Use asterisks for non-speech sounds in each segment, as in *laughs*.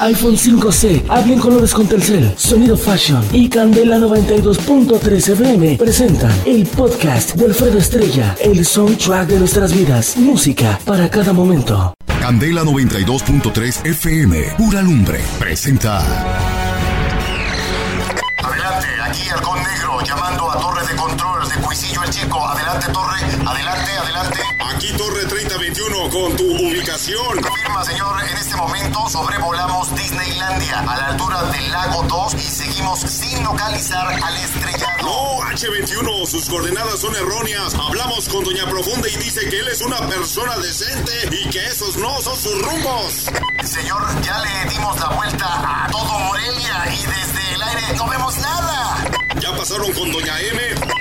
iPhone 5C, hablen colores con Telcel, Sonido Fashion y Candela 92.3 FM presentan el podcast de Alfredo Estrella, el soundtrack de nuestras vidas, música para cada momento. Candela 92.3 FM, pura lumbre, presenta. Adelante, aquí Halcón Negro, llamando a Torre de Control de Cuisillo el Chico. Adelante, Torre, con tu ubicación. Confirma, señor, en este momento sobrevolamos Disneylandia a la altura del lago 2 y seguimos sin localizar al estrellado. No, H21, sus coordenadas son erróneas. Hablamos con Doña Profunda y dice que él es una persona decente y que esos no son sus rumbos. Señor, ya le dimos la vuelta a todo Morelia y desde el aire no vemos nada. Ya pasaron con Doña M.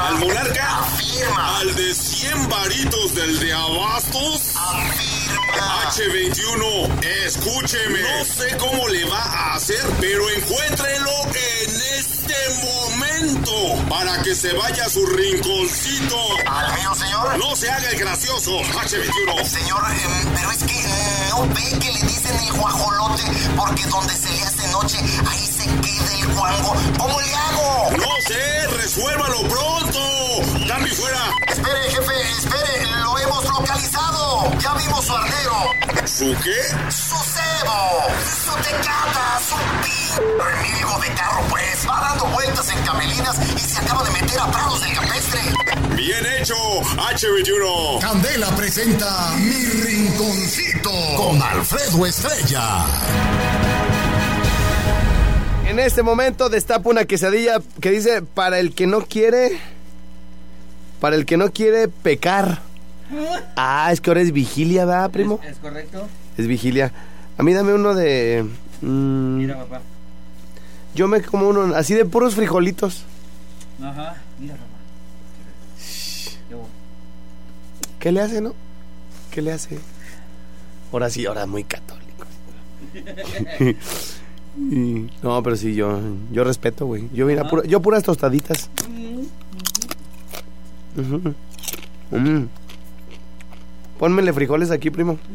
Al monarca. Afirma. Al de 100 varitos del de Abastos. Afirma. H21, escúcheme. No sé cómo le va a hacer, pero encuéntrelo en este momento para que se vaya a su rinconcito. ¿Al mío, señor? No se haga el gracioso, H21. Señor, em, pero es que no ve que le dicen el guajolote porque donde se le hace noche, ahí se queda el guango. ¿Cómo le hago? No sé, resuélvalo pronto. Cambio fuera. Espere, jefe, espere, Ya vimos su ardero. ¿Su qué? Su cebo, su tecata, su pin. Remilgo de carro, pues. Va dando vueltas en camelinas y se acaba de meter a prados del campestre. Bien hecho, H21. Candela presenta Mi Rinconcito con Alfredo Estrella. En este momento destapo una quesadilla que dice para el que no quiere, para el que no quiere pecar. Ah, es que ahora es vigilia, ¿verdad, primo? ¿Es correcto? Es vigilia. A mí dame uno de... mm, Mira, papá. yo me como uno así de puros frijolitos. Ajá. Mira, papá. ¿Qué le hace, no? ¿Qué le hace? Ahora sí, ahora muy católico. *laughs* No, pero sí, yo, yo respeto, güey. Yo, mira, pura- yo puras tostaditas. Ujú. Mm. Pónmele frijoles aquí, primo. *laughs*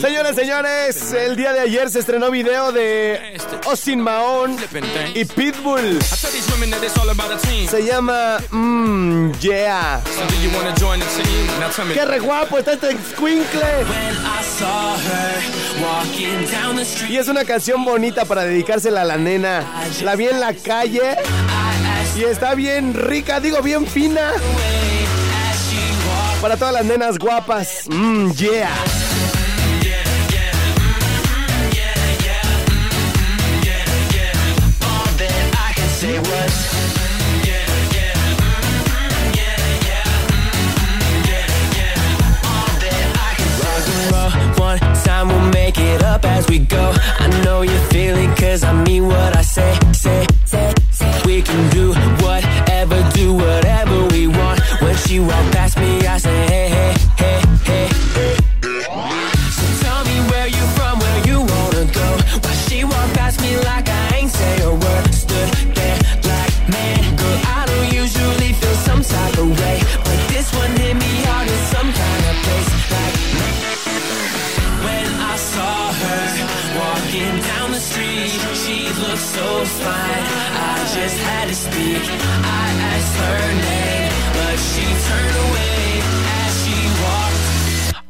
Señores, señores, el día de ayer se estrenó video de Austin Mahon y Pitbull. Se llama Mmm, yeah. Qué re guapo está este squinkle. Y es una canción bonita para dedicársela a la nena. La vi en la calle y está bien rica, digo bien fina. Para todas las nenas guapas. Mmm, yeah. We'll make it up as we go. I know you feel it cause I mean what I say, say, say. We can do whatever, do whatever we want. When she walk past me, I say, hey, hey, hey, hey, hey. So tell me where you from, where you wanna go. Why she walk past me like I ain't say a word. Stood there like, man, girl, I don't usually feel some type of way. But this one hit me hard in some kind of place. Like, when I saw her walking down the street, she looked so fine. I just had to speak. I asked her name, but she turned away as she walked.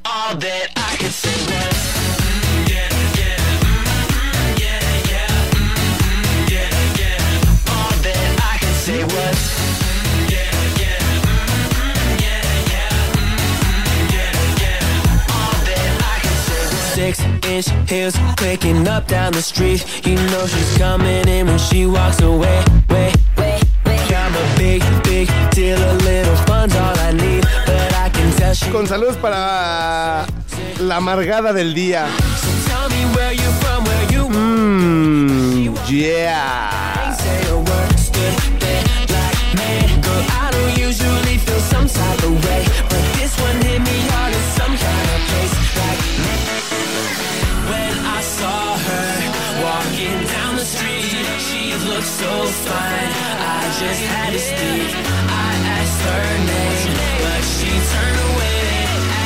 All that I could say was. "Mm, yeah, yeah, mm, yeah, yeah, mm, yeah, yeah." All that I could say was. "Mm, yeah, yeah, mm, yeah, yeah, mm, yeah, yeah." All that I could say was. Six inch heels clicking up down the street. You know she's coming in when she walks away. Way, way, way. Con saludos para la amargada del día. Mmm, yeah. fine. I just had to speak. I asked her name But she turned away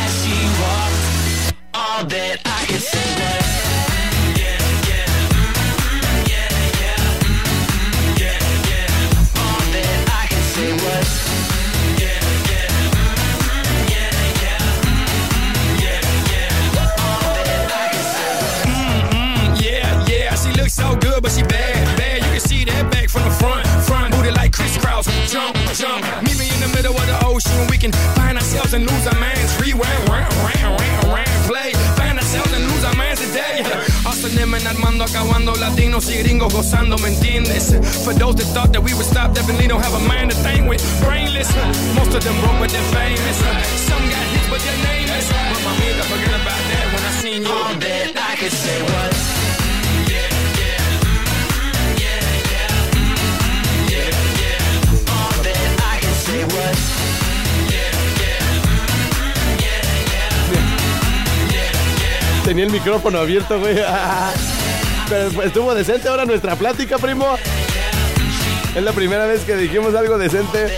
as she walked. All that I could say. was and lose our minds. Rewind, round, round, round, round, play. Find ourselves and lose our minds today. Hustling and Armando, acabando latinos y gringos gozando, ¿me entiendes? For those that thought that we would stop, definitely don't have a mind to think with. Brainless, most of them broke, but they're famous. Some got hits, but they're nameless. But my head, I forget about that when I seen you. All that I could say was. Yeah, yeah, Tenía el micrófono abierto, güey. *laughs* Pero pues, estuvo decente ahora nuestra plática, primo. Es la primera vez que dijimos algo decente.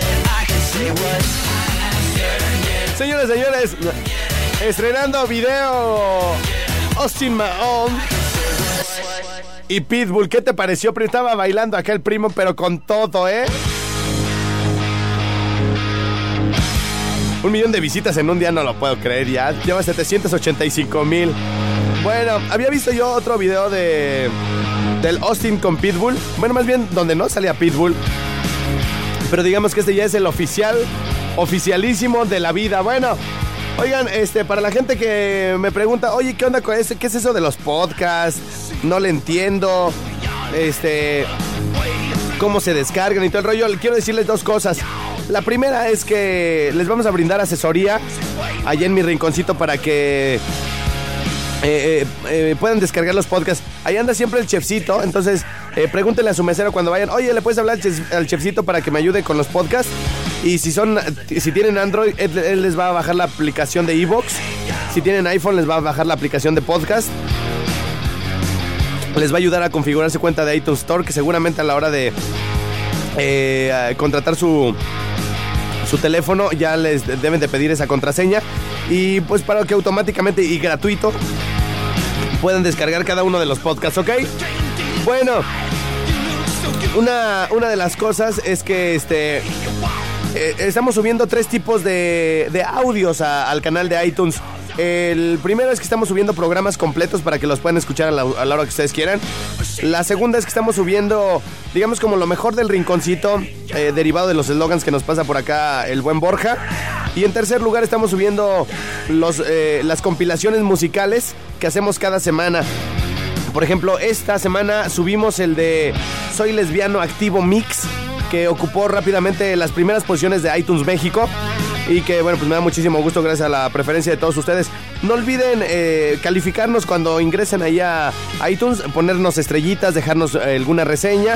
Señores, señores, estrenando video Austin Mahon y Pitbull. ¿Qué te pareció? Estaba bailando acá el primo, pero con todo, ¿eh? Un millón de visitas en un día no lo puedo creer ya. Lleva 785 mil. Bueno, había visto yo otro video de del Austin con Pitbull. Bueno, más bien donde no salía Pitbull. Pero digamos que este ya es el oficial, oficialísimo de la vida. Bueno, oigan, este, para la gente que me pregunta, oye, ¿qué onda con ese? ¿Qué es eso de los podcasts? No le entiendo. Este, cómo se descargan y todo el rollo. Quiero decirles dos cosas. La primera es que les vamos a brindar asesoría allá en mi rinconcito para que eh, eh, eh, puedan descargar los podcasts. Ahí anda siempre el chefcito, entonces pregúntenle a su mesero cuando vayan, oye, ¿le puedes hablar al, chef- al chefcito para que me ayude con los podcasts? Y si son, si tienen Android, él, él les va a bajar la aplicación de Evox. Si tienen iPhone, les va a bajar la aplicación de podcast. Les va a ayudar a configurar su cuenta de iTunes Store, que seguramente a la hora de contratar su, su teléfono ya les deben de pedir esa contraseña y pues para que automáticamente y gratuito puedan descargar cada uno de los podcasts, ¿ok? Bueno, una, una de las cosas es que este eh, estamos subiendo tres tipos de, de audios al canal de iTunes. El primero es que estamos subiendo programas completos para que los puedan escuchar a la, a la hora que ustedes quieran. La segunda es que estamos subiendo, digamos, como lo mejor del rinconcito, eh, derivado de los eslogans que nos pasa por acá el buen Borja. Y en tercer lugar estamos subiendo eh, las compilaciones musicales que hacemos cada semana. Por ejemplo, esta semana subimos el de Soy Lesbiano Activo Mix, que ocupó rápidamente las primeras posiciones de iTunes México. Y que, bueno, pues me da muchísimo gusto gracias a la preferencia de todos ustedes. No olviden eh, calificarnos cuando ingresen ahí a iTunes, ponernos estrellitas, dejarnos eh, alguna reseña.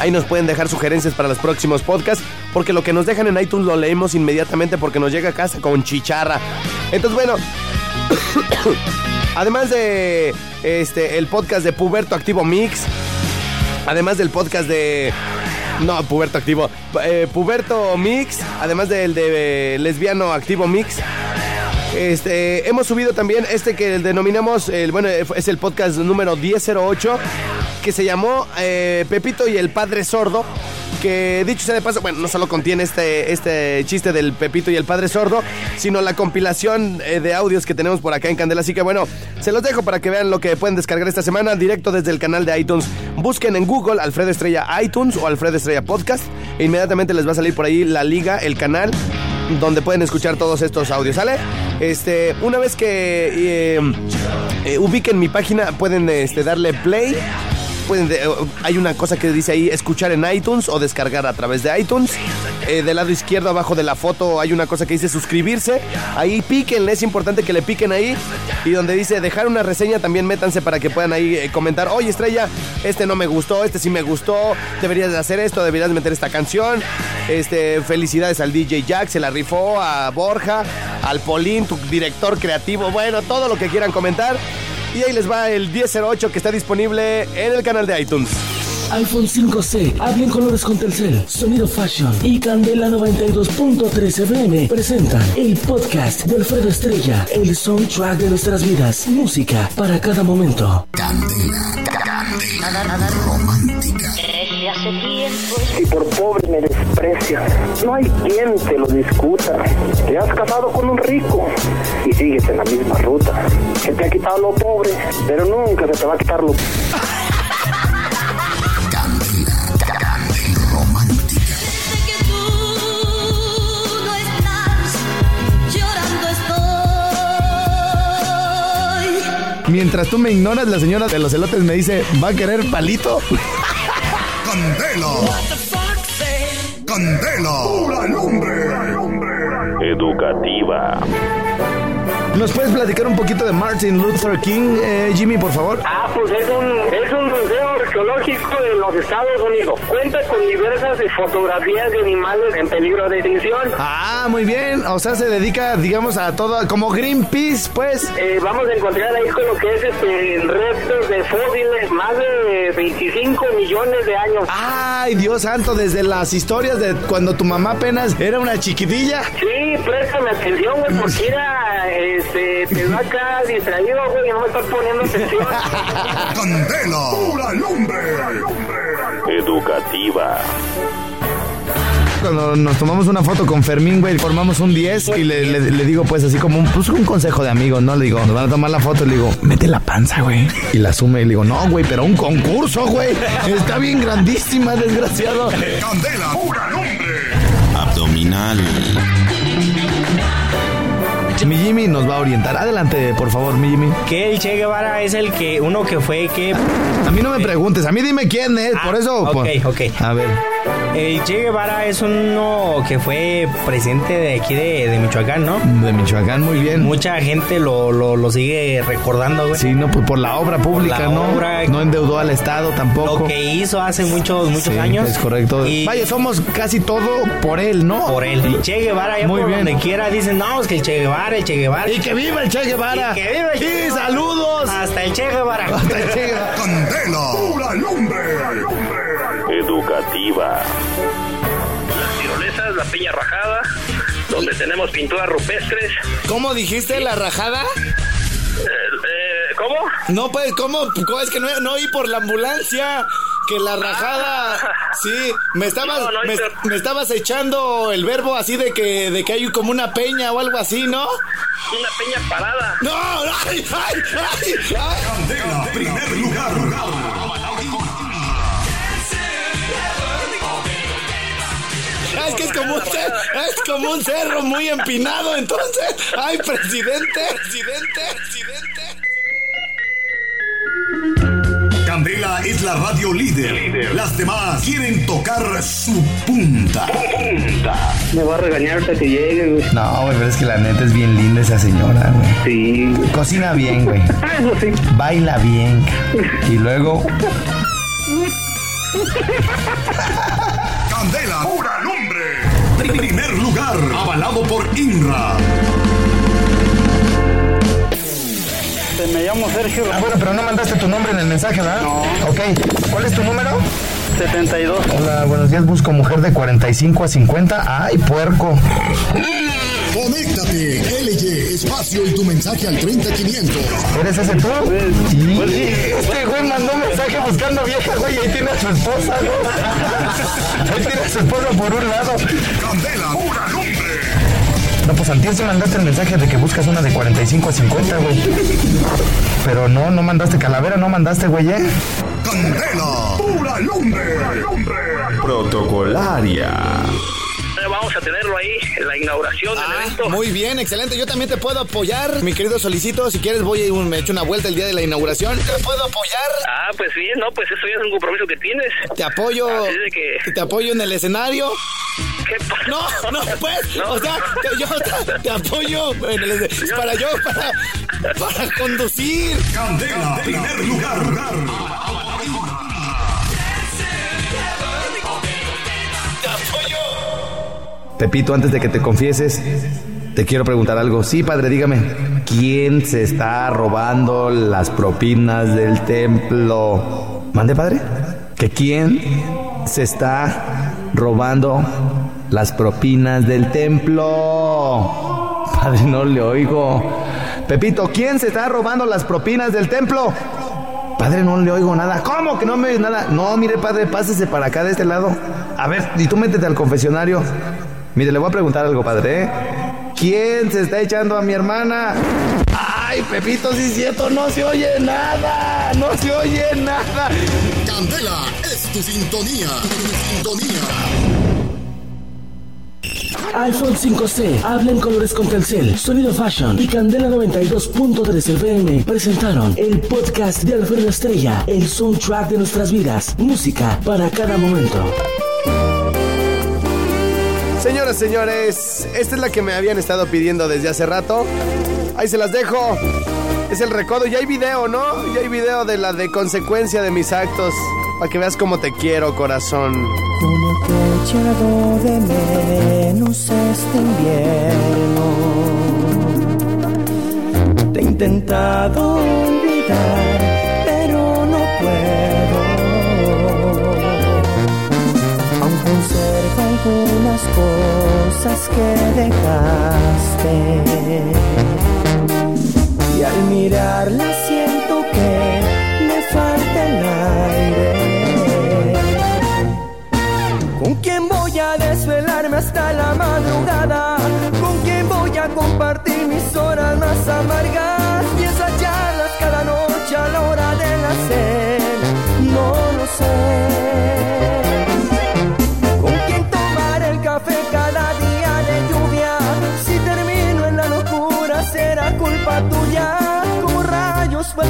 Ahí nos pueden dejar sugerencias para los próximos podcasts, porque lo que nos dejan en iTunes lo leemos inmediatamente porque nos llega a casa con chicharra. Entonces, bueno, *coughs* además de este el podcast de Puberto Activo Mix, además del podcast de *laughs* no, Puberto Activo, eh, Puberto Mix, además del de Lesbiano Activo Mix. Este, hemos subido también este que denominamos, bueno, es el podcast número 1008, que se llamó eh, Pepito y el Padre Sordo. Que dicho sea de paso, bueno, no solo contiene este, este chiste del Pepito y el Padre Sordo, sino la compilación eh, de audios que tenemos por acá en Candela. Así que bueno, se los dejo para que vean lo que pueden descargar esta semana directo desde el canal de iTunes. Busquen en Google Alfredo Estrella iTunes o Alfredo Estrella Podcast. E inmediatamente les va a salir por ahí la liga, el canal donde pueden escuchar todos estos audios, ¿sale? Este, una vez que eh, eh, ubiquen mi página, pueden este, darle play. Pueden de- eh, hay una cosa que dice ahí escuchar en iTunes o descargar a través de iTunes. Eh, del lado izquierdo abajo de la foto hay una cosa que dice suscribirse. Ahí píquenle, es importante que le piquen ahí. Y donde dice dejar una reseña también métanse para que puedan ahí eh, comentar. Oye estrella, este no me gustó, este sí me gustó. Deberías de hacer esto, deberías meter esta canción. Este, felicidades al DJ Jack, se la rifó, a Borja, al Polín, tu director creativo. Bueno, todo lo que quieran comentar. Y ahí les va el 1008 que está disponible en el canal de iTunes. iPhone 5C, habla en colores con Telcel, Sonido Fashion y Candela 92.3 FM presentan el podcast de Alfredo Estrella, el soundtrack de nuestras vidas, música para cada momento. Candela, candela romántica. Si por pobre me desprecias, no hay quien te lo discuta. Te has casado con un rico y sigues en la misma ruta. Se te ha quitado lo pobre, pero nunca se te va a quitar lo... Mientras tú me ignoras, la señora de los elotes me dice, ¿va a querer palito? Candela. Candela. Pura lumbre. Educativa. ¿Nos puedes platicar un poquito de Martin Luther King, eh, Jimmy, por favor? Ah, pues es un, es un museo arqueológico de los Estados Unidos. Cuenta con diversas fotografías de animales en peligro de extinción. Ah, muy bien. O sea, se dedica, digamos, a todo, como Greenpeace, pues. Eh, vamos a encontrar ahí con lo que es este, restos de fósiles, más de 25 millones de años. Ay, Dios santo, desde las historias de cuando tu mamá apenas era una chiquitilla. Sí, préstame atención, güey, porque *laughs* era, este, te va acá distraído, güey, y no me estás poniendo atención. *laughs* Candela. Pura lumbre. Educativa. Cuando nos tomamos una foto con Fermín, güey, formamos un 10 y le, le- le digo, pues, así como un, pues, un consejo de amigo, ¿no? Le digo, nos van a tomar la foto, le digo, mete la panza, güey. Y la sume y le digo, no, güey, pero un concurso, güey. Está bien grandísima, desgraciado. Candela. Pura lumbre. Abdominal. Mi Jimmy nos va a orientar. Adelante, por favor, mi Jimmy. Que el Che Guevara es el que uno que fue que A mí no me preguntes, a mí dime quién es, por eso. ok, pues. ok. A ver. El Che Guevara es uno que fue presidente de aquí de, de Michoacán, ¿no? De Michoacán, muy bien. Mucha gente lo, lo, lo sigue recordando, güey. Sí, no, pues por la obra pública, La ¿no? obra- No endeudó al Estado tampoco. Lo que hizo hace muchos, muchos Sí, años. Es correcto. Y Vaya, somos casi todo por él, ¿no? por él. El Che Guevara, ya Muy por bien. donde quiera dicen, no, es que el Che Guevara, el Che Guevara. Y que viva el Che Guevara. Y que viva el Che Y Guevara. saludos. Hasta el Che Guevara. Hasta el Che Guevara. Candela. Educativa. Las tirolesas, la piña rajada, donde tenemos pinturas rupestres. ¿Cómo dijiste la rajada? Eh, eh, ¿Cómo? No, pues, ¿cómo? ¿Cómo es que no, no oí por la ambulancia? Que la rajada. Sí, me estabas, No, no, me, pero- me estabas echando el verbo así de que, de que hay como una peña o algo así, ¿no? Una peña parada. ¡No! ¡Ay, ay, ay! ay. Candela. Primer lugar. Es como un cerro, es como un cerro muy empinado, entonces. ¡Ay, presidente! ¡Presidente! ¡Presidente! Candela es la radio líder. Las demás quieren tocar su punta. Me va a regañar hasta que llegue, güey. No, güey, pero es que la neta es bien linda esa señora, güey. Sí. Cocina bien, güey. Ah, eso sí. Baila bien. Y luego. *laughs* Lumbre. Primer lugar. Avalado por INRA. Me llamo Sergio Ah, bueno, pero no mandaste tu nombre en el mensaje, ¿verdad? No. Ok. ¿Cuál es tu número? 72. Hola, buenos días. Busco mujer de 45 a 50. ¡Ay, puerco! Conéctate. LY, espacio y tu mensaje al 30500. ¿Eres ese tú? Sí. Este güey mandó un mensaje buscando vieja, güey, y ahí tiene a su esposa, ¿no? *laughs* Ahí tiene a su esposa por un lado. Candela. Pura lumbre. No, pues antes sí mandaste el mensaje de que buscas una de 45 a 50, güey. Pero no, no mandaste calavera, no mandaste, güey, ¿eh? Candela. Pura lumbre. Protocolaria. Vamos a tenerlo ahí en la inauguración del evento. Ah, Muy bien, excelente. Yo también te puedo apoyar, mi querido Solicito. Si quieres, voy y me echo una vuelta el día de la inauguración. ¿Te puedo apoyar? Ah, pues bien, no, pues eso ya es un compromiso que tienes. Te apoyo. Así de que- Te apoyo en el escenario. ¿Qué pasa? No, no, pues. No. O sea, te, yo te, te apoyo en el, para yo, para, para conducir. Candela. Primer lugar. Pepito, antes de que te confieses, te quiero preguntar algo. Sí, padre, dígame. ¿Quién se está robando las propinas del templo? ¿Mande, padre? que quién se está robando las propinas del templo. Padre, no le oigo. Pepito, ¿quién se está robando las propinas del templo? Padre, no le oigo nada. ¿Cómo que no me oyes nada? No, mire, padre, pásese para acá de este lado. A ver, y tú métete al confesionario. Mire, le voy a preguntar algo, padre. ¿eh? ¿Quién se está echando a mi hermana? Ay, Pepito, sí es cierto, no se oye nada. No se oye nada. Candela es tu sintonía. Tu sintonía. iPhone 5C, habla en colores con Telcel, Sonido Fashion y Candela 92.3 FM presentaron el podcast de Alfredo Estrella, el soundtrack de nuestras vidas, música para cada momento. Señores, esta es la que me habían estado pidiendo desde hace rato. Ahí se las dejo. Es el recodo. Y hay video, ¿no? Y hay video de la de consecuencia de mis actos. Para que veas cómo te quiero, corazón. Como te echado de menos este invierno. Te he intentado olvidar, pero no puedo. Algunas cosas que dejaste. Y al mirarla siento que me falta el aire. ¿Con quién voy a desvelarme hasta la madrugada? ¿Con quién voy a compartir mis horas más amargas?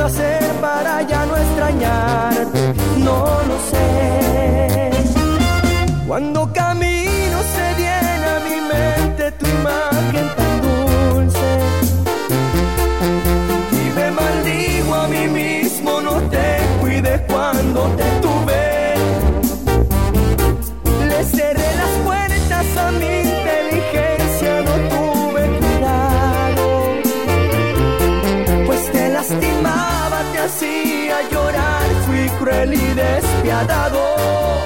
Hacer para ya no extrañarte? No lo sé. Cuando camino se viene a mi mente tu imagen tan dulce y me maldigo a mí mismo, no te cuides cuando te tuve. Cruel y despiadado.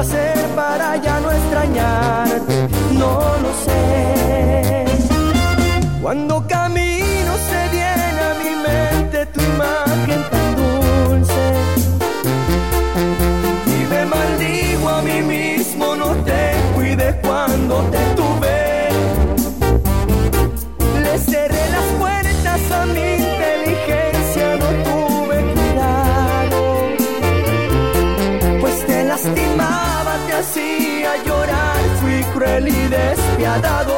Hacer para ya no extrañarte? No lo sé. Cuando camino se viene a mi mente tu imagen tan dulce y me maldigo a mí mismo, no te cuides cuando te despiadado.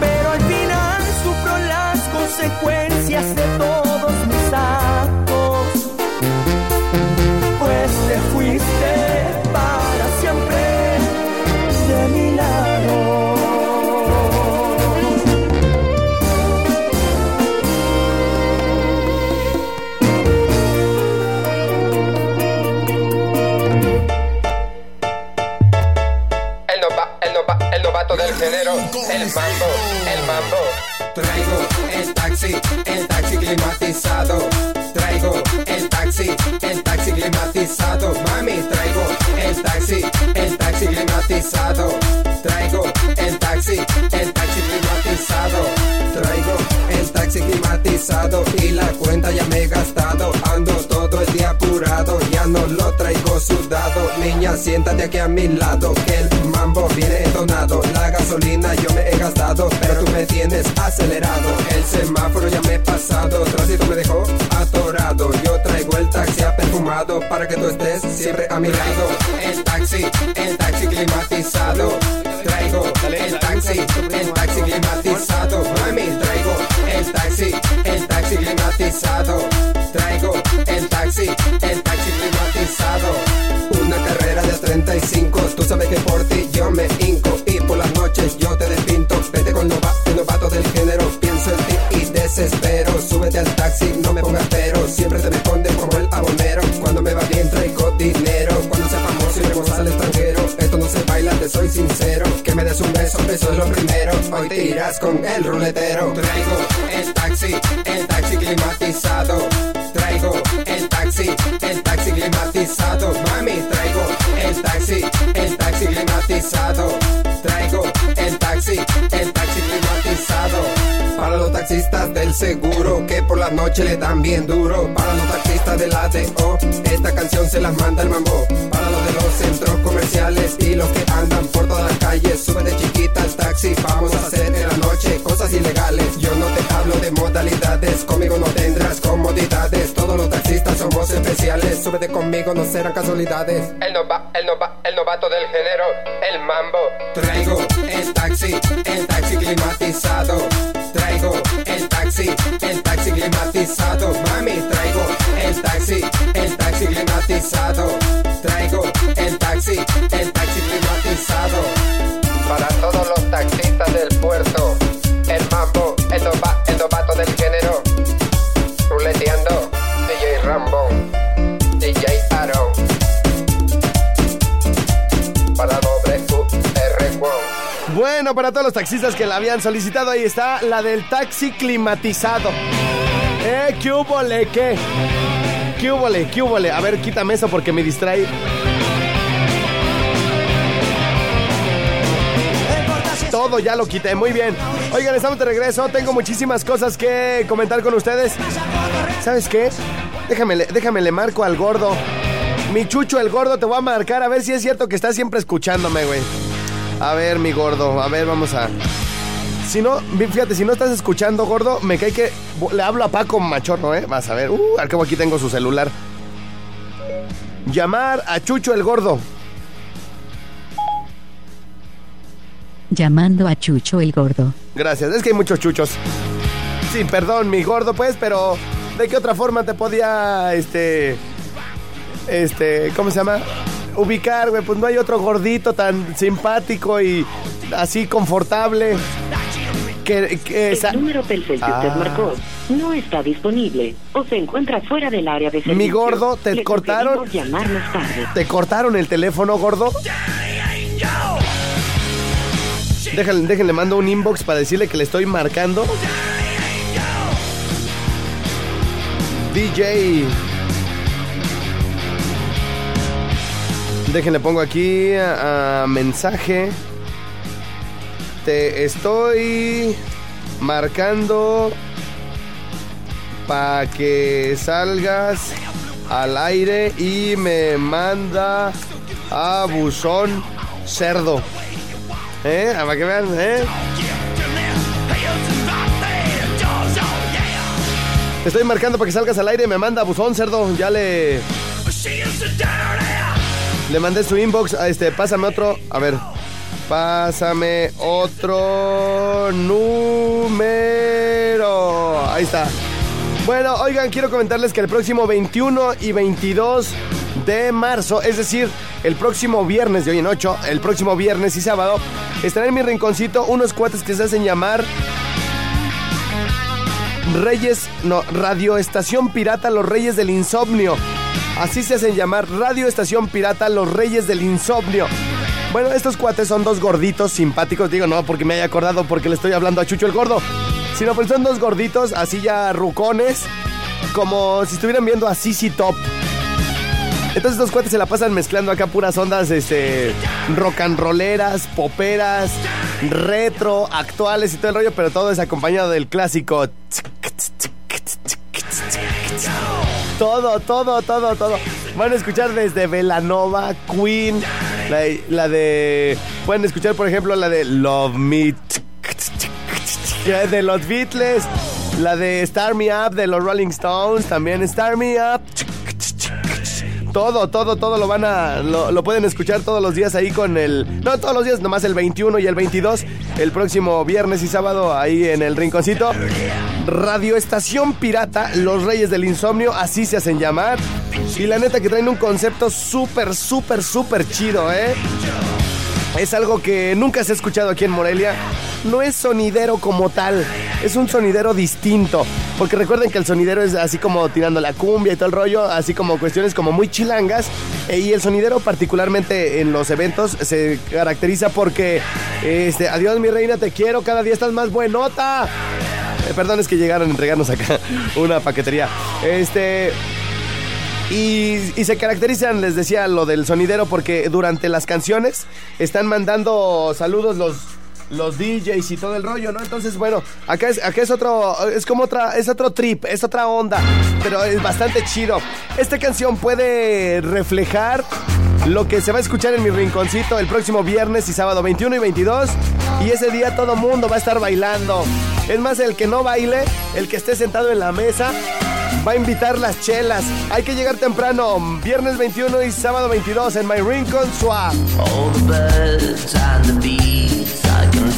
Pero al final sufro las consecuencias de todos el mambo, el mambo. Traigo el taxi, el taxi climatizado. Traigo el taxi, el taxi climatizado. Mami, traigo el taxi, el taxi climatizado. Traigo el taxi, el taxi climatizado. Traigo el taxi climatizado y la cuenta ya me he gastado. Ando todo día apurado, ya no lo traigo sudado. Niña, siéntate aquí a mi lado, el mambo viene entonado. La gasolina yo me he gastado, pero tú me tienes acelerado. El semáforo ya me he pasado, tránsito me dejó atorado. Yo traigo el taxi perfumado para que tú estés siempre a mi lado. El taxi, el taxi climatizado. Traigo el taxi, el taxi climatizado. Mami, traigo el taxi, el taxi climatizado. Traigo el taxi, el taxi climatizado. Una carrera de 35, tú sabes que por ti yo me hinco. Y por las noches yo te despinto. Vete con nova- el novato del género, pienso en ti y desespero. Súbete al taxi, no me pongas pero. Siempre te responde como el abonero. Cuando me va bien traigo dinero. Cuando sea famoso y vamos al extranjero. Esto no se baila, te soy sincero. Eso es lo primero. Hoy te irás con el ruletero. Traigo el taxi, el taxi climatizado. Traigo el taxi, el taxi climatizado. Mami, traigo el taxi, el taxi climatizado. Traigo el taxi, el taxi climatizado. Para los taxistas del seguro que por la noche le dan bien duro. Para los taxistas del ATO, esta canción se las manda el mambo. Para los de los centros comerciales y los que andan por todas las calles. Sube de chiquita al taxi, vamos a hacer en la noche cosas ilegales. Yo no te hablo de modalidades, conmigo no tendrás comodidades. Todos los taxistas somos especiales, súbete conmigo, no serán casualidades. El, nova, el, nova, el novato del género, el mambo. Traigo el taxi, el taxi climatizado. Traigo el taxi, el taxi climatizado. Mami, traigo el taxi, el taxi climatizado. Bueno, para todos los taxistas que la habían solicitado, ahí está la del taxi climatizado. Eh, ¿qué hubo, le, qué? ¿Qué hubo, le, qué hubo, le? A ver, quítame eso porque me distrae. Todo ya lo quité, muy bien. Oigan, estamos de regreso. Tengo muchísimas cosas que comentar con ustedes. ¿Sabes qué? Déjame, déjame le marco al gordo. Mi chucho, el gordo, te voy a marcar a ver si es cierto que estás siempre escuchándome, güey. A ver, mi gordo, a ver, vamos a. Si no, fíjate, si no estás escuchando, gordo, me cae que le hablo a Paco Machorro, ¿eh? Vas a ver. Uh, al cabo aquí tengo su celular. Llamar a Chucho el gordo. Llamando a Chucho el Gordo. Gracias, es que hay muchos chuchos. Sí, perdón, mi gordo, pues, pero ¿de qué otra forma te podía, este, este, ¿cómo se llama? Ubicar, güey, pues no hay otro gordito tan simpático y así confortable. Que, que El sa- número Telcel que usted Ah. marcó no está disponible o se encuentra fuera del área de servicio. Mi gordo, te Le cortaron. tarde. ¿Te cortaron el teléfono, gordo? Déjenle, déjenle, mando un inbox para decirle que le estoy marcando. DJ. Déjenle, pongo aquí a, mensaje. Te estoy marcando para que salgas al aire y me manda a buzón cerdo. ¿Eh? Para que vean, ¿eh? Te estoy marcando para que salgas al aire y me manda a buzón cerdo. Ya le. Le mandé su inbox. a Este, pásame otro. A ver. Pásame otro número. Ahí está. Bueno, oigan, quiero comentarles que el próximo 21 y 22 de marzo, es decir, el próximo viernes de hoy en 8, el próximo viernes y sábado, estarán en mi rinconcito unos cuates que se hacen llamar Reyes, no, Radio Estación Pirata, los Reyes del Insomnio. Así se hacen llamar Radio Estación Pirata, los Reyes del Insomnio. Bueno, estos cuates son dos gorditos simpáticos. Digo, no porque me haya acordado porque le estoy hablando a Chucho el Gordo. Sino porque son dos gorditos, así ya rucones. Como si estuvieran viendo a Sisi Top. Entonces estos cuates se la pasan mezclando acá puras ondas, este, rock and rolleras, poperas, retro, actuales y todo el rollo, pero todo es acompañado del clásico. Todo, todo, todo, todo. Van a escuchar desde Velanova, Queen, la, la de... Pueden escuchar, por ejemplo, la de Love Me de los Beatles, la de Star Me Up de los Rolling Stones, también Star Me Up. Todo, todo, todo lo van a. Lo, pueden escuchar todos los días ahí con el. No todos los días, nomás el 21 y el 22. El próximo viernes y sábado ahí en el rinconcito. Radio Estación Pirata, Los Reyes del Insomnio, así se hacen llamar. Y la neta que traen un concepto súper, súper, súper chido, ¿eh? Es algo que nunca se ha escuchado aquí en Morelia. No es sonidero como tal, es un sonidero distinto. Porque recuerden que el sonidero es así como tirando la cumbia y todo el rollo, así como cuestiones como muy chilangas. E, y el sonidero particularmente en los eventos se caracteriza porque, este, adiós mi reina, te quiero, cada día estás más buenota. Eh, perdón, es que llegaron a entregarnos acá *laughs* una paquetería. Este... Y, se caracterizan, les decía, lo del sonidero porque durante las canciones están mandando saludos los, los DJs y todo el rollo, ¿no? Entonces, bueno, acá es, acá es otro, es como otra, es otro trip, es otra onda, pero es bastante chido. Esta canción puede reflejar lo que se va a escuchar en mi rinconcito el próximo viernes y sábado 21 y 22 y ese día todo mundo va a estar bailando. Es más, el que no baile, el que esté sentado en la mesa, va a invitar las chelas. Hay que llegar temprano, viernes 21 y sábado 22 en My Rincon Swap. All the birds and the bees,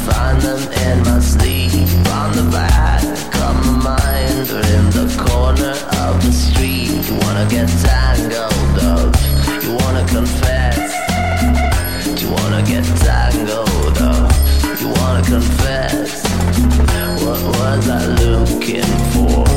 find them in my sleep. On the back of my mind, or in the corner of the street. You wanna get tangled up, you wanna confess. You wanna get tangled up, you wanna confess. What was I looking for?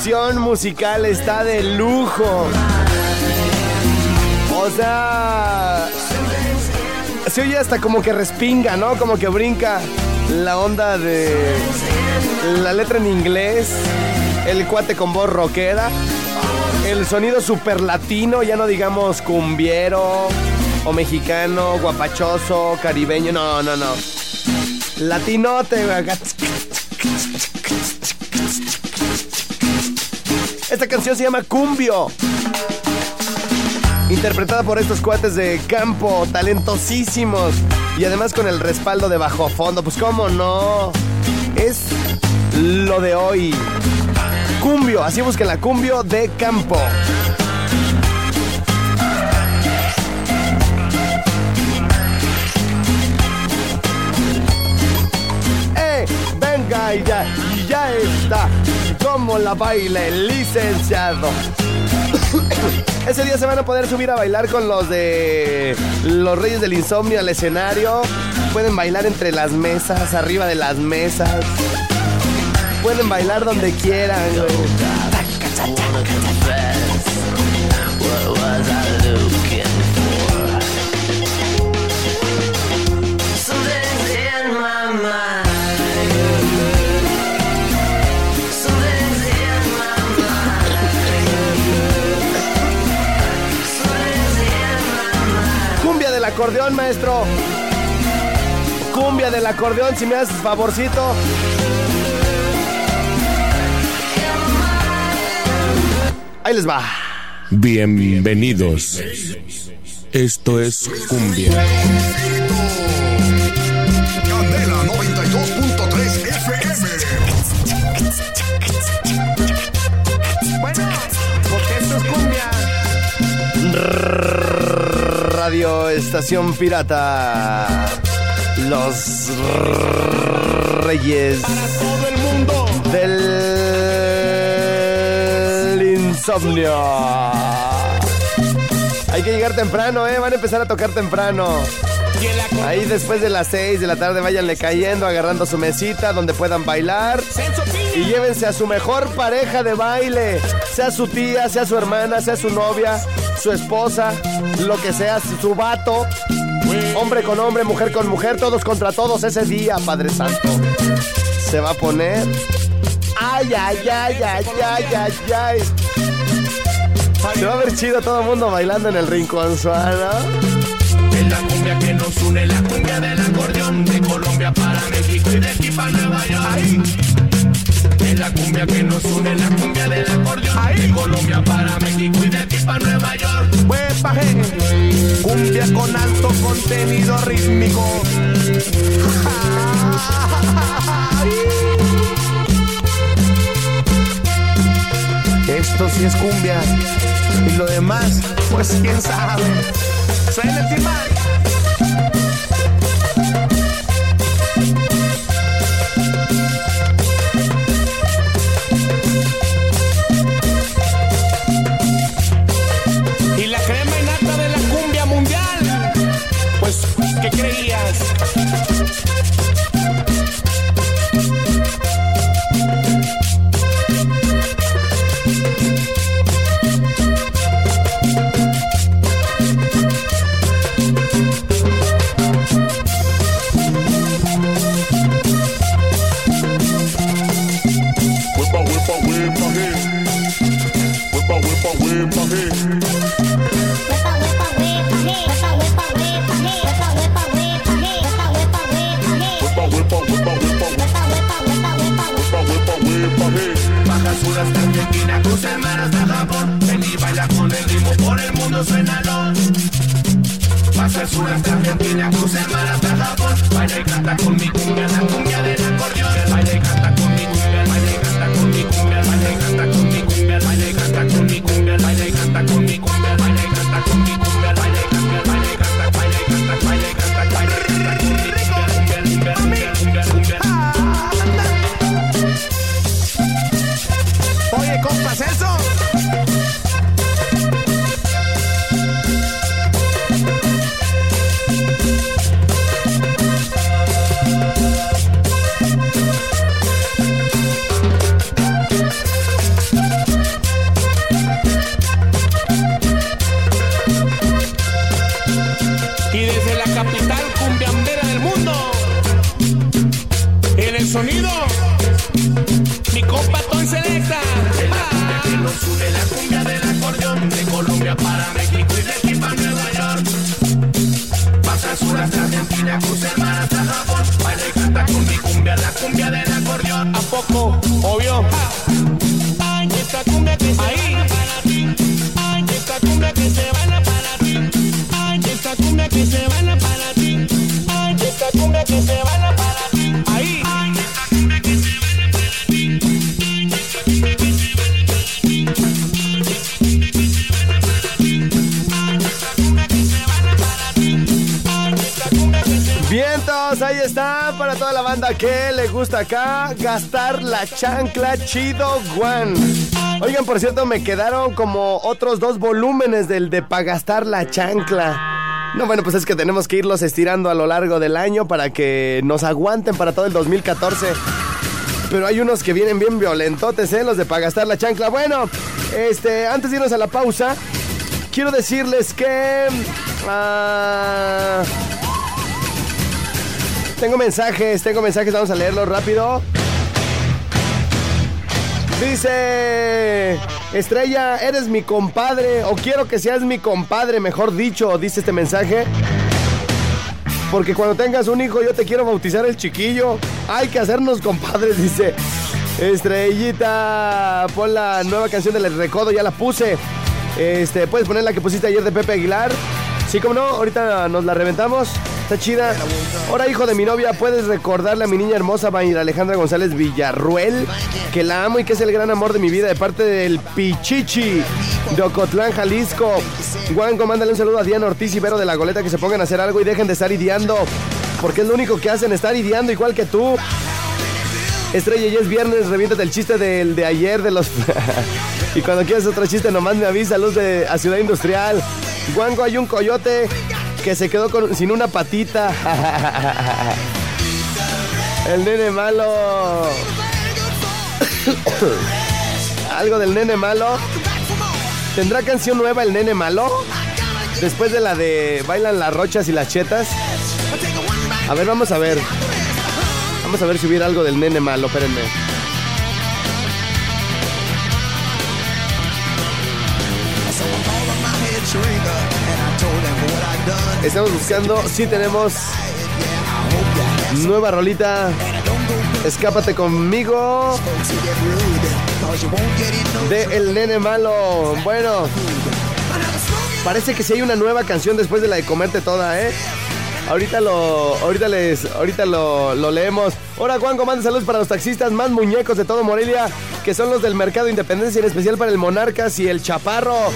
Fusión musical está de lujo. O sea, se oye hasta como que respinga, ¿no? Como que brinca la onda de la letra en inglés, el cuate con voz rockera, el sonido super latino, ya no digamos cumbiero o mexicano, guapachoso, caribeño, no, no, no. Latinote, Esta canción se llama Cumbio. Interpretada por estos cuates de campo, talentosísimos. Y además con el respaldo de bajo fondo. Pues cómo no. Es lo de hoy. Cumbio, así busquen la cumbio de campo. ¡Eh! Venga y ya, y ya está. Como la baila el licenciado. *coughs* Ese día se van a poder subir a bailar con los de los Reyes del Insomnio al escenario. Pueden bailar entre las mesas, arriba de las mesas. Pueden bailar donde quieran, güey. Acordeón, maestro. Cumbia del acordeón, si me haces favorcito. Ahí les va. Bienvenidos. Esto es Cumbia. Candela 92.3 FM. Bueno, porque esto es cumbia. Radio Estación Pirata. Los Reyes. Del insomnio. Hay que llegar temprano, ¿eh? Van a empezar a tocar temprano. Ahí después de las 6 de la tarde váyanle cayendo, agarrando su mesita donde puedan bailar. Y llévense a su mejor pareja de baile. Sea su tía, sea su hermana, sea su novia, su esposa, lo que sea, su vato. Hombre con hombre, mujer con mujer, todos contra todos ese día, Padre Santo. Se va a poner. Ay, ay, ay, ay, ay, ay, ay. Se va a ver chido todo el mundo bailando en el rincón suano. Es la cumbia que nos une, la cumbia del acordeón De Colombia para México y de aquí para Nueva York Es la cumbia que nos une, la cumbia del acordeón De Colombia para México y de aquí para Nueva York Huepa, gente. Cumbia con alto contenido rítmico. *laughs* Esto sí es cumbia. Y lo demás, pues quién sabe. Suena el timán. Gastar la chancla chido Juan. Oigan, por cierto, me quedaron como otros dos volúmenes del de pa' gastar la chancla. No, bueno, pues es que tenemos que irlos estirando a lo largo del año para que nos aguanten para todo el 2014. Pero hay unos que vienen bien violentotes, ¿eh? Los de pa' gastar la chancla. Bueno, este, antes de irnos a la pausa, quiero decirles que... ah, tengo mensajes, tengo mensajes, vamos a leerlos rápido. Dice Estrella, eres mi compadre, o quiero que seas mi compadre, mejor dicho, dice este mensaje. Porque cuando tengas un hijo, yo te quiero bautizar el chiquillo. Hay que hacernos compadres, *laughs* dice. Estrellita, pon la nueva canción del Recodo, ya la puse. Este, puedes poner la que pusiste ayer de Pepe Aguilar. Sí, como no, ahorita nos la reventamos. Está chida. Ahora, hijo de mi novia, puedes recordarle a mi niña hermosa, Alejandra González Villarruel, que la amo y que es el gran amor de mi vida de parte del Pichichi de Ocotlán, Jalisco. Juanco, mándale un saludo a Diana Ortiz y Vero de la Goleta que se pongan a hacer algo y dejen de estar ideando. Porque es lo único que hacen, estar ideando igual que tú. Estrella, ya es viernes, reviéntate el chiste del de ayer de los. *laughs* y cuando quieras otro chiste, nomás me avisa, luz de a Ciudad Industrial. Guango, hay un coyote que se quedó sin una patita. *laughs* el nene malo. *coughs* Algo del nene malo. ¿Tendrá canción nueva el nene malo? Después de la de Bailan las rochas y las chetas. A ver, vamos a ver. Vamos a ver si hubiera algo del nene malo, espérenme. Estamos buscando, sí tenemos nueva rolita. Escápate conmigo. De El Nene Malo. Bueno, parece que sí hay una nueva canción después de la de comerte toda, ¿eh? Ahorita lo, ahorita les, ahorita lo, lo leemos. Hola Juanco, manda saludos para los taxistas más muñecos de todo Morelia, que son los del Mercado Independencia, en especial para el Monarcas y el Chaparro.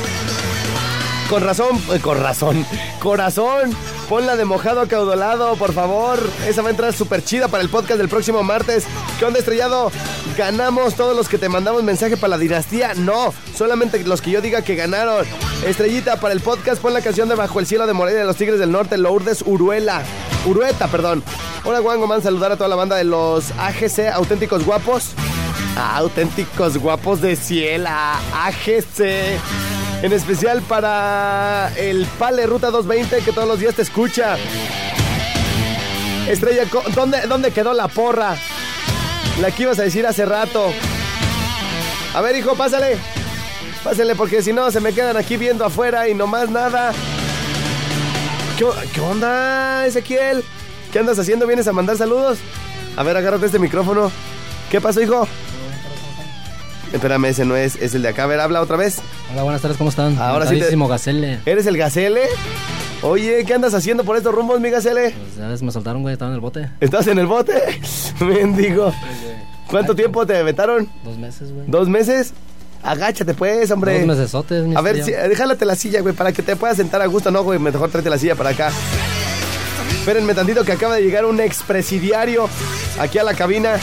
Con razón, eh, con razón, corazón, ponla de mojado acaudalado, por favor. Esa va a entrar súper chida para el podcast del próximo martes. ¿Qué onda, estrellado? ¿Ganamos todos los que te mandamos mensaje para la dinastía? No, solamente los que yo diga que ganaron. Estrellita, para el podcast, pon la canción de Bajo el Cielo de Morelia de los Tigres del Norte, Lourdes Uruela. Urueta, perdón. Hola, Juango, man, saludar a toda la banda de los AGC, auténticos guapos. Ah, auténticos guapos de Ciela, AGC. En especial para el Pale Ruta 220 que todos los días te escucha. Estrella, ¿dónde, ¿dónde quedó la porra? La que ibas a decir hace rato. A ver, hijo, pásale. Pásale, porque si no se me quedan aquí viendo afuera y nomás nada. ¿Qué, qué onda, Ezequiel? ¿Qué andas haciendo? ¿Vienes a mandar saludos? A ver, agárrate este micrófono. ¿Qué pasó, hijo? Espérame, ese no es, es el de acá. A ver, habla otra vez. Hola, buenas tardes, ¿cómo están? Ahora sí te- Gacele. ¿Eres el Gacele? Oye, ¿qué andas haciendo por estos rumbos, mi Gacele? Pues ya ves, me soltaron, güey, estaba en el bote. ¿Estás en el bote? *laughs* Mendigo. ¿Cuánto tiempo te vetaron? Dos meses, güey. ¿Dos meses? Agáchate, pues, hombre. Dos mesesotes, mi A ver, si, déjate la silla, güey, para que te puedas sentar a gusto. No, güey, mejor tráete la silla para acá. Espérenme tantito que acaba de llegar un expresidiario aquí a la cabina.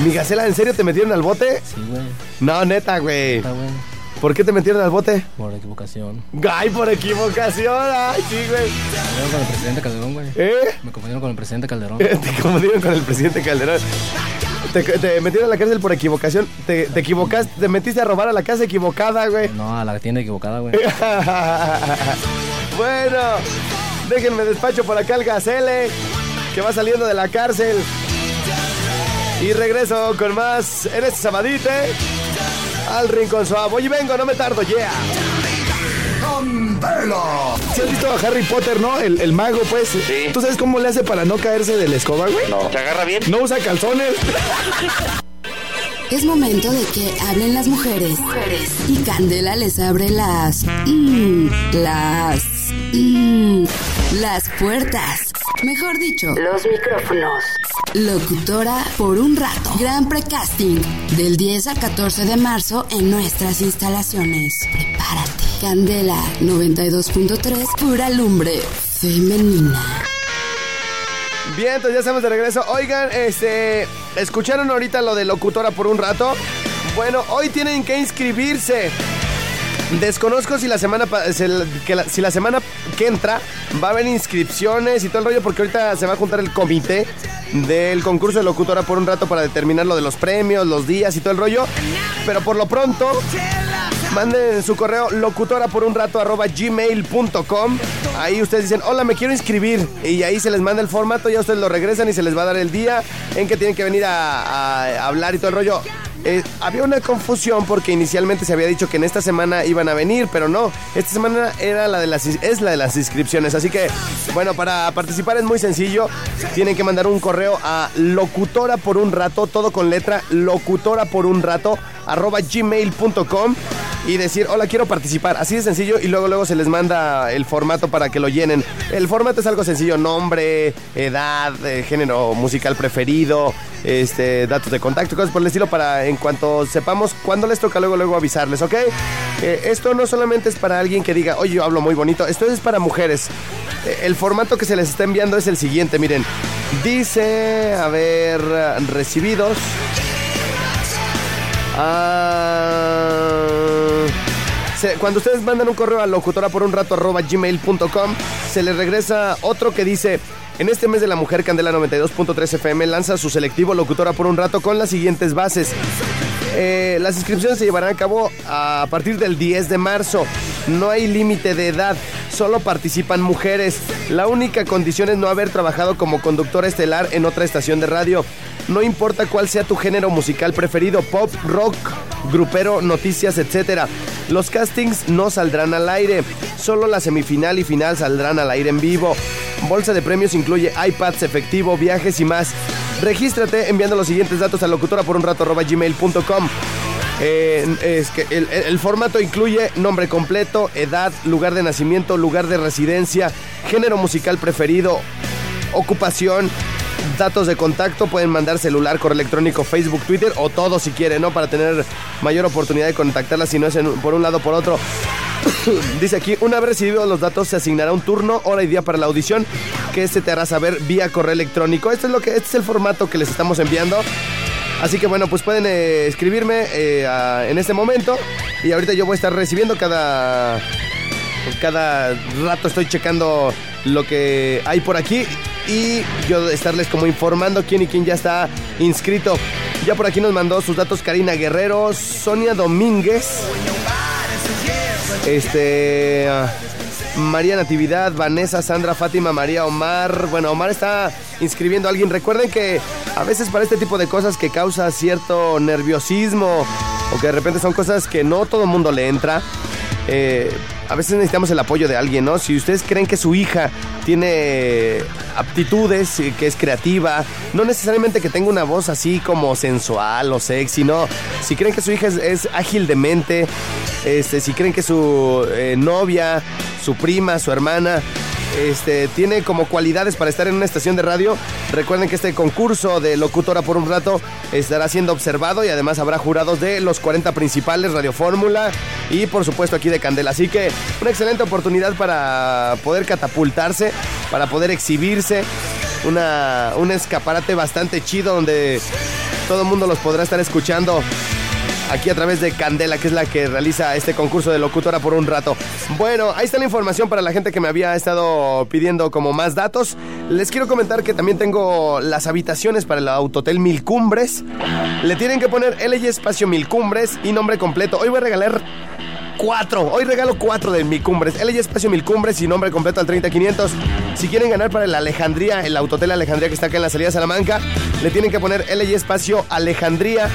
Mi Gacela, ¿en serio te metieron al bote? Sí, güey. No, neta, güey. Está, güey. ¿Por qué te metieron al bote? Por equivocación. Ay, por equivocación. Ay, sí, güey. Me confundieron con el presidente Calderón, güey. ¿Eh? Me confundieron con el presidente Calderón. *laughs* Te confundieron con el presidente Calderón. Te, te metieron a la cárcel por equivocación. Te, te equivocaste, te metiste a robar a la casa equivocada, güey. No, a la tienda equivocada, güey. *laughs* bueno, déjenme despacho por acá el Gacele, que va saliendo de la cárcel. Y regreso con más en este sabadite al Rincón Suave. Oye, vengo, no me tardo, yeah. ¿Sí has visto a Harry Potter, no? El, el mago, pues. Sí. ¿Tú sabes cómo le hace para no caerse de la escoba, güey? No. ¿Se agarra bien? No usa calzones. Es momento de que hablen las mujeres. Y Candela les abre las. mm, las. Mm, las puertas. Mejor dicho, los micrófonos. Locutora por un rato. Gran precasting. Del 10 al 14 de marzo en nuestras instalaciones. Prepárate. Candela 92.3. Pura lumbre femenina. Bien, entonces ya estamos de regreso. Oigan, este, ¿escucharon ahorita lo de locutora por un rato? Bueno, hoy tienen que inscribirse. Desconozco si la semana si si la semana que entra va a haber inscripciones y todo el rollo porque ahorita se va a juntar el comité del concurso de locutora por un rato para determinar lo de los premios, los días y todo el rollo. Pero por lo pronto, manden su correo locutora por un rato arroba gmail.com. Ahí ustedes dicen, hola, me quiero inscribir. Y ahí se les manda el formato, ya ustedes lo regresan y se les va a dar el día en que tienen que venir a hablar y todo el rollo. Eh, había una confusión porque inicialmente se había dicho que en esta semana iban a venir, pero no. Esta semana era la de las, es la de las inscripciones. Así que, bueno, para participar es muy sencillo. Tienen que mandar un correo a locutora por un rato, todo con letra, locutora por un rato, arroba gmail.com y decir, hola, quiero participar. Así de sencillo y luego luego se les manda el formato para que lo llenen. El formato es algo sencillo, nombre, edad, eh, género musical preferido, este, datos de contacto, cosas por el estilo para en cuanto sepamos cuándo les toca luego luego avisarles, ¿ok? Eh, esto no solamente es para alguien que diga, oye, yo hablo muy bonito, esto es para mujeres. Eh, el formato que se les está enviando es el siguiente, miren. Dice, a ver, recibidos. Cuando ustedes mandan un correo a locutora por un rato arroba gmail.com, se les regresa otro que dice, en este mes de la mujer Candela 92.3 FM lanza su selectivo locutora por un rato con las siguientes bases. Eh, las inscripciones se llevarán a cabo a partir del 10 de marzo. No hay límite de edad, solo participan mujeres. La única condición es no haber trabajado como conductora estelar en otra estación de radio. No importa cuál sea tu género musical preferido, pop, rock, grupero, noticias, etc. Los castings no saldrán al aire, solo la semifinal y final saldrán al aire en vivo. Bolsa de premios incluye iPads, efectivo, viajes y más. Regístrate enviando los siguientes datos a locutora por un rato gmail.com. Eh, el formato incluye nombre completo, edad, lugar de nacimiento, lugar de residencia, género musical preferido, ocupación, datos de contacto, pueden mandar celular, correo electrónico, Facebook, Twitter o todo si quieren, ¿no? Para tener mayor oportunidad de contactarla si no es por un lado o por otro. *coughs* Dice aquí, una vez recibidos los datos se asignará un turno, hora y día para la audición que este te hará saber vía correo electrónico. Este es lo que este es el formato que les estamos enviando. Así que bueno, pues pueden eh, escribirme eh, en este momento y ahorita yo voy a estar recibiendo cada cada rato estoy checando lo que hay por aquí y yo estarles como informando quién y quién ya está inscrito. Ya por aquí nos mandó sus datos Karina Guerrero, Sonia Domínguez, este ah, María Natividad, Vanessa, Sandra, Fátima, María, Omar. Bueno, Omar está inscribiendo a alguien. Recuerden que a veces para este tipo de cosas que causa cierto nerviosismo o que de repente son cosas que no todo el mundo le entra. eh, a veces necesitamos el apoyo de alguien, ¿no? Si ustedes creen que su hija tiene aptitudes, eh, que es creativa, no necesariamente que tenga una voz así como sensual o sexy, no. Si creen que su hija es, ágil de mente, este, si creen que su eh, novia, su prima, su hermana, este, tiene como cualidades para estar en una estación de radio, recuerden que este concurso de locutora por un rato estará siendo observado y además habrá jurados de los 40 principales, Radio Fórmula y por supuesto aquí de Candela. Así que una excelente oportunidad para poder catapultarse, para poder exhibirse, una, un escaparate bastante chido donde todo el mundo los podrá estar escuchando aquí a través de Candela, que es la que realiza este concurso de locutora por un rato. Bueno, ahí está la información para la gente que me había estado pidiendo como más datos. Les quiero comentar que también tengo las habitaciones para el Autotel Mil Cumbres. Le tienen que poner L y espacio Mil Cumbres y nombre completo. Hoy voy a regalar cuatro. Hoy regalo cuatro de Mil Cumbres. L y espacio Mil Cumbres y nombre completo al 30500. Si quieren ganar para el Alejandría, el Autotel Alejandría que está acá en la salida de Salamanca, le tienen que poner L y espacio Alejandría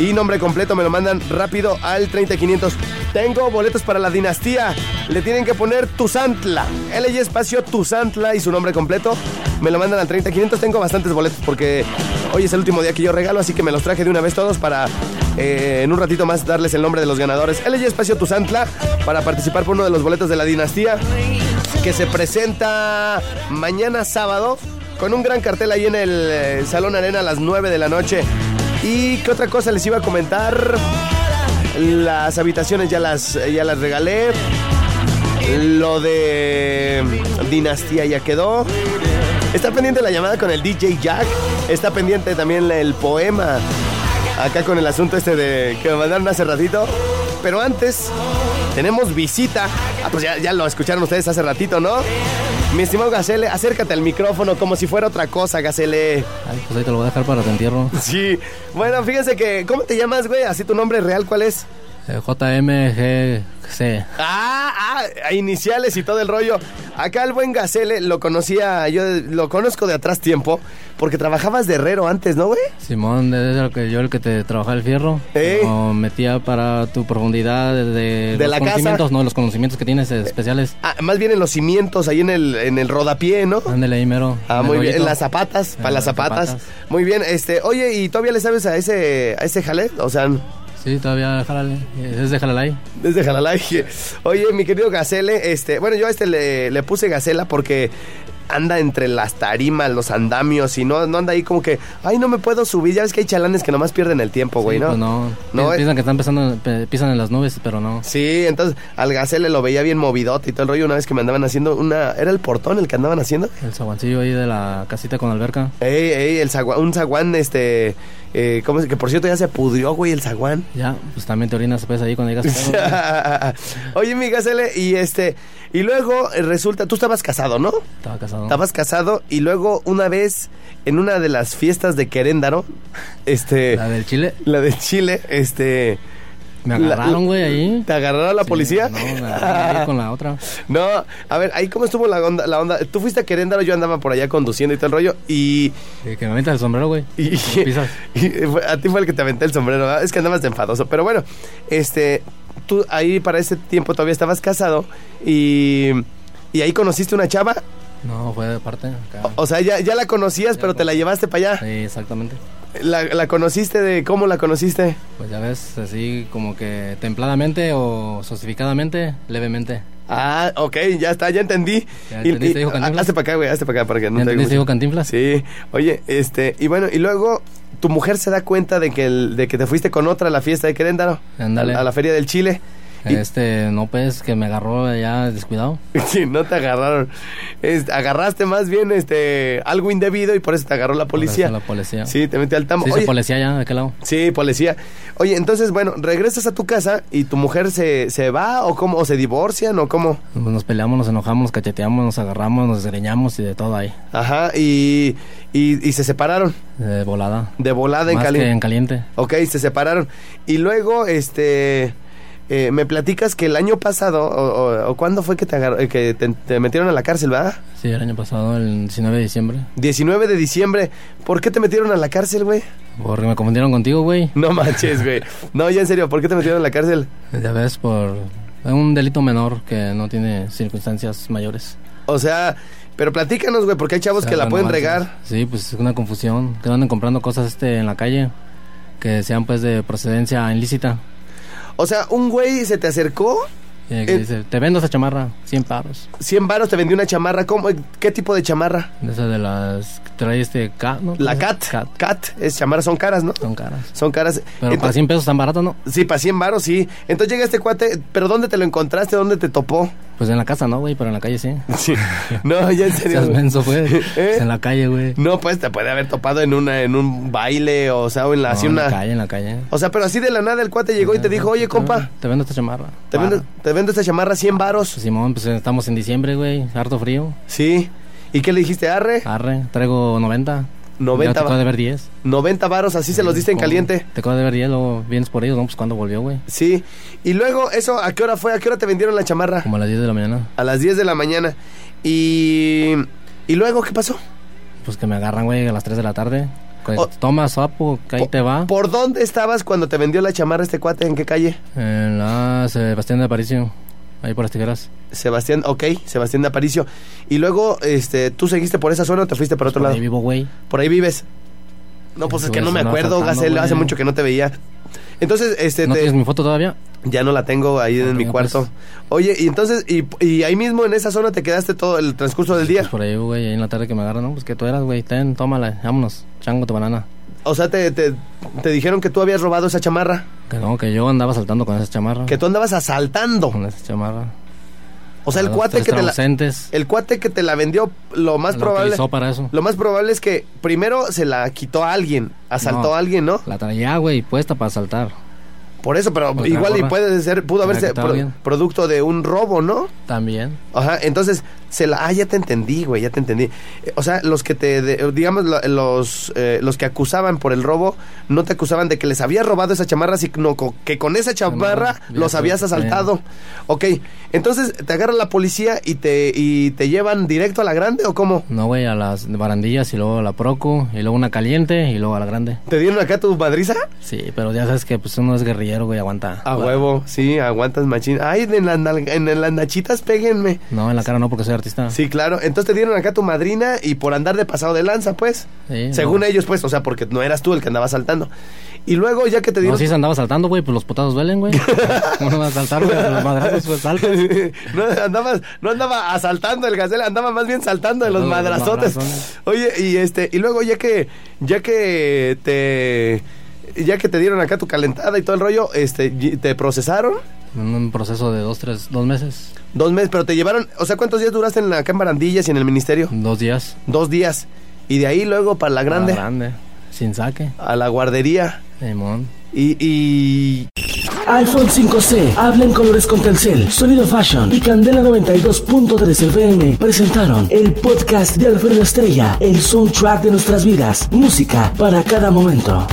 y nombre completo. Me lo mandan rápido al 30500. Tengo boletos para la dinastía. Le tienen que poner Tuzantla. L y espacio Tuzantla y su nombre completo. Me lo mandan al 30500. Tengo bastantes boletos porque hoy es el último día que yo regalo, así que me los traje de una vez todos para eh, en un ratito más darles el nombre de los ganadores. L y espacio Tuzantla para participar por uno de los boletos de la dinastía que se presenta mañana sábado con un gran cartel ahí en el eh, Salón Arena a las 9 de la noche. ¿Y qué otra cosa les iba a comentar? Las habitaciones ya las, ya las regalé. Lo de Dinastía ya quedó. Está pendiente la llamada con el DJ Jack. Está pendiente también el poema. Acá con el asunto este de que me mandaron hace ratito. Pero antes, tenemos visita. Ah, pues ya, ya lo escucharon ustedes hace ratito, ¿no? Mi estimado Gacele, acércate al micrófono como si fuera otra cosa, Gacele. Ay, pues ahí te lo voy a dejar para tu entierro. Sí. Bueno, fíjense que. ¿Cómo te llamas, güey? Así tu nombre real, ¿cuál es? Eh, JMGC. Ah, ah, iniciales y todo el rollo. Acá el buen Gacele lo conocía, yo lo conozco de atrás tiempo, porque trabajabas de herrero antes, ¿no, güey? Simón, es el que yo el que te trabajaba el fierro. Lo metía para tu profundidad de, De los la casa. conocimientos, no, los conocimientos que tienes eh, especiales. Ah, más bien en los cimientos, ahí en el, en el rodapié, ¿no? Ándale ahí mero. Ah, muy bien, en las zapatas, para las zapatas. zapatas. Muy bien, este, oye, ¿y todavía le sabes a ese, a ese jale? O sea, Sí, todavía jálale. Es de Jalalay. desde Jalalay. *laughs* Oye, mi querido Gacele, este, bueno, yo a este le puse Gacela porque anda entre las tarimas, los andamios y no, no anda ahí como que, ay, no me puedo subir. Ya ves que hay chalanes que nomás pierden el tiempo, güey, Sí, ¿no? pues no. No, eh. Piensan que están pisando, pisan en las nubes, pero no. Sí, entonces al Gacele lo veía bien movidote y todo el rollo una vez que me andaban haciendo una... ¿Era el portón el que andaban haciendo? El zaguancillo ahí de la casita con alberca. Ey, ey, el zaguán, un zaguán, este... Eh, ¿cómo es? Que por cierto ya se pudrió, güey, el zaguán. Ya, pues también te orinas pues ahí cuando llegas. *laughs* Oye, mi Gacele, y este... Y luego eh, resulta... Tú estabas casado, ¿no? Estaba casado. Estabas casado y luego una vez en una de las fiestas de Queréndaro, este... La del Chile. La del Chile, este... Me agarraron, güey, ahí. ¿Te agarraron la policía? No, me agarraron ahí con la otra. *laughs* No, a ver, ahí cómo estuvo la onda, la onda. Tú fuiste a Queréndaro, yo andaba por allá conduciendo y todo el rollo y... Que me metas el sombrero, güey. Y, *laughs* y fue- a ti fue el que te aventé el sombrero, ¿verdad? es que andabas de enfadoso. Pero bueno, este, tú ahí para ese tiempo todavía estabas casado y, y ahí conociste una chava. No, fue de parte. acá. O sea, ya, ya la conocías, pero te la llevaste para allá. Sí, exactamente. La, la conociste de cómo la conociste. Pues ya ves, así como que templadamente o sosificadamente, levemente. Ah, ok, ya está, ya entendí. ¿Ya Y- entendiste, y- hijo Cantinflas? hazte para acá, güey, hazte para acá para que no ¿Ya te entendiste, hijo Cantinflas? Sí. Oye, este, y bueno, y luego tu mujer se da cuenta de que el- de que te fuiste con otra a la fiesta de Queréndaro, a la feria del Chile. Y- Este, no, pues, que me agarró ya descuidado. *laughs* Sí, no te agarraron. Es- agarraste más bien este algo indebido y por eso te agarró la policía. Por eso la policía. Sí, te metió al tamo. Sí, Oye, policía ya, ¿de qué lado? Sí, policía. Oye, entonces, bueno, regresas a tu casa y tu mujer se, se va o cómo, o se divorcian o cómo. Pues nos peleamos, nos enojamos, nos cacheteamos, nos agarramos, nos desgreñamos y de todo ahí. Ajá, y, y, y se separaron. De volada. De volada en que caliente. en caliente. Ok, se separaron. Y luego, este, eh, me platicas que el año pasado, o, o- o cuándo fue que te, agar- eh, que te, te metieron a la cárcel, ¿verdad? Sí, el año pasado, el 19 de diciembre. 19 de diciembre. ¿Por qué te metieron a la cárcel, güey? Porque me confundieron contigo, güey. No manches, güey. No, ya en serio, ¿por qué te metieron a la cárcel? Ya ves, por un delito menor que no tiene circunstancias mayores. O sea, pero platícanos, güey, porque hay chavos O sea, que la no pueden manches. regar. Sí, pues es una confusión. Que anden comprando cosas este en la calle que sean pues de procedencia ilícita. O sea, un güey se te acercó, Eh, que Eh. dice, te vendo esa chamarra, 100 paros. 100 varos, te vendió una chamarra. ¿Cómo? ¿Qué tipo de chamarra? Esa de las que trae este K, ¿no? La Cat. Cat. Es chamarras, son caras, ¿no? Son caras. Son caras. Pero para Entonces- 100 pesos tan barato, ¿no? Sí, para 100 varos, sí. Entonces llega este cuate, pero ¿dónde te lo encontraste? ¿Dónde te topó? Pues en la casa no, güey, pero en la calle sí. *laughs* Sí. No, ya en serio. *laughs* Menso, *laughs* pues. ¿Eh? En la calle, güey. No, pues te puede haber topado en una en un baile, o sea, o en la, No, así en una... la calle, en la calle. O sea, pero así de la nada el cuate llegó y te dijo, oye, compa, Te vendo esta chamarra. te vendo, te vendo esta chamarra 100 varos. Pues, Simón, pues estamos en diciembre, güey. Harto frío. Sí. ¿Y qué le dijiste? Arre, Arre, traigo 90. 90 Ya te acabo va- de ver 10. 90 varos, así se los diste en caliente. Te acabo de ver 10, luego vienes por ellos, ¿no? Pues cuando volvió, güey. Sí. Y luego, ¿eso a qué hora fue? ¿A qué hora te vendieron la chamarra? Como a las 10 de la mañana. A las 10 de la mañana. Y... ¿Y luego qué pasó? Pues que me agarran, güey, a las 3 de la tarde. Oh. Toma, sapo, que ahí te va. ¿Por dónde estabas cuando te vendió la chamarra este cuate? ¿En qué calle? En la Sebastián de Aparicio. Ahí por las tijeras. Sebastián, ok, Sebastián de Aparicio. Y luego, este, ¿tú seguiste por esa zona o te fuiste por otro Por lado? ahí vivo, güey. Por ahí vives. No, pues es que no me acuerdo, Gacel, hace mucho que no te veía. Entonces, este, ¿No te- tienes mi foto todavía? ya no la tengo ahí en mi ya, cuarto. pues. Oye, y entonces, y, y ahí mismo en esa zona te quedaste todo el transcurso del día. Pues por ahí, güey, ahí en la tarde que me agarran, ¿no? Pues que tú eras, güey. Ten, tómala, vámonos. Chango tu banana. O sea, te, te, te dijeron que tú habías robado esa chamarra. Que no, que yo andaba saltando con esa chamarra. Que tú andabas asaltando. Con esa chamarra. O sea, el cuate que te la, el cuate que te la vendió, lo más probable. utilizó para eso. Lo más probable es que primero se la quitó a alguien, asaltó No. a alguien, ¿no? La traía, güey, puesta para saltar. Por eso, pero Otra igual y puede ser, pudo haberse pro- bien. producto de un robo, ¿no? También. Ajá, entonces, se la, ah, ya te entendí, güey, ya te entendí. Eh, O sea, los que te, de- digamos, lo- los, eh, los que acusaban por el robo, no te acusaban de que les había robado esa chamarra, sino que con esa chamarra Chamarra, los habías asaltado. Ok, entonces, ¿te agarra la policía y te, y te llevan directo a la grande o cómo? No, güey, a las barandillas y luego a la Proco y luego una caliente y luego a la grande. ¿Te dieron acá tu madriza? Sí, pero ya sabes que pues uno es guerrillero, güey, aguanta. A huevo, sí, aguantas machín. Ay, en, las nalga- en las nachitas péguenme. No, en la cara no porque soy artista. Sí, claro. Entonces te dieron acá tu madrina y por andar de pasado de lanza, pues. Sí, Según no. ellos, pues, o sea, porque no eras tú el que andaba saltando. Y luego, ya que te No, dieron. sí se andaba saltando, güey, pues los putados duelen, güey. *laughs* Uno va a saltar, güey, los madrazos, pues saltas. *laughs* no, andabas, no andaba asaltando el gacela, andaba más bien saltando de los Los madrazotes. Oye, y este, y luego ya que, ya que te, ya que te dieron acá tu calentada y todo el rollo, este, te procesaron En un proceso de dos, tres, dos meses. dos meses, pero te llevaron, o sea, ¿cuántos días duraste en, acá en Barandillas y en el ministerio? Dos días. Dos días. Y de ahí luego para la grande, A la grande. Sin saque. a la guardería. Simón. Y, y iPhone 5C, habla en colores con Telcel, Sonido Fashion y Candela 92.3 FM presentaron el podcast de Alfredo Estrella, el soundtrack de nuestras vidas, música para cada momento.